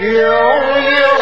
悠悠